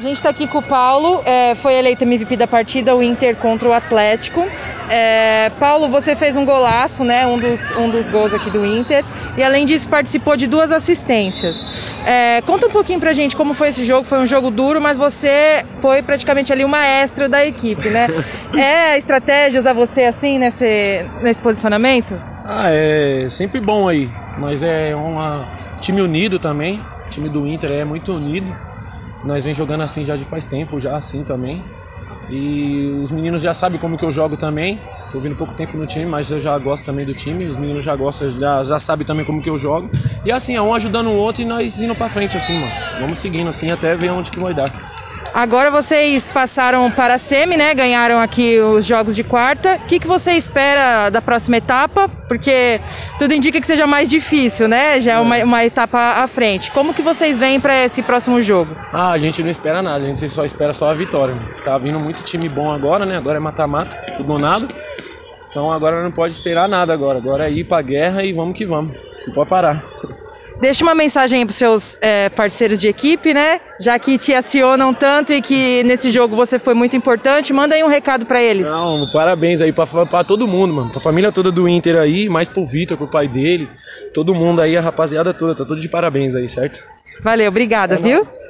A gente está aqui com o Paulo, é, foi eleito MVP da partida, o Inter contra o Atlético. É, Paulo, você fez um golaço, né? Um dos, um dos gols aqui do Inter. E além disso, participou de duas assistências. É, conta um pouquinho pra gente como foi esse jogo. Foi um jogo duro, mas você foi praticamente ali o maestro da equipe, né? É estratégia usar você assim nesse, nesse posicionamento? Ah, é sempre bom aí. Mas é um time unido também. O time do Inter é muito unido. Nós vem jogando assim já de faz tempo, já assim também. E os meninos já sabem como que eu jogo também. Tô vindo pouco tempo no time, mas eu já gosto também do time. Os meninos já gostam, já, já sabem também como que eu jogo. E assim, é um ajudando o outro e nós indo pra frente, assim, mano. Vamos seguindo assim até ver onde que vai dar. Agora vocês passaram para a semi, né? Ganharam aqui os jogos de quarta. O que, que você espera da próxima etapa? Porque tudo indica que seja mais difícil, né? Já é uma, uma etapa à frente. Como que vocês vêm para esse próximo jogo? Ah, a gente não espera nada, a gente só espera só a vitória. Tá vindo muito time bom agora, né? Agora é mata-mata, tudo ou nada. Então agora não pode esperar nada agora. Agora é ir pra guerra e vamos que vamos. Não pode parar. Deixa uma mensagem aí para os seus é, parceiros de equipe, né? Já que te acionam tanto e que nesse jogo você foi muito importante, manda aí um recado para eles. Não, parabéns aí para todo mundo, mano. Pra família toda do Inter aí, mais pro Vitor, pro pai dele, todo mundo aí, a rapaziada toda, tá tudo de parabéns aí, certo? Valeu, obrigada, é viu?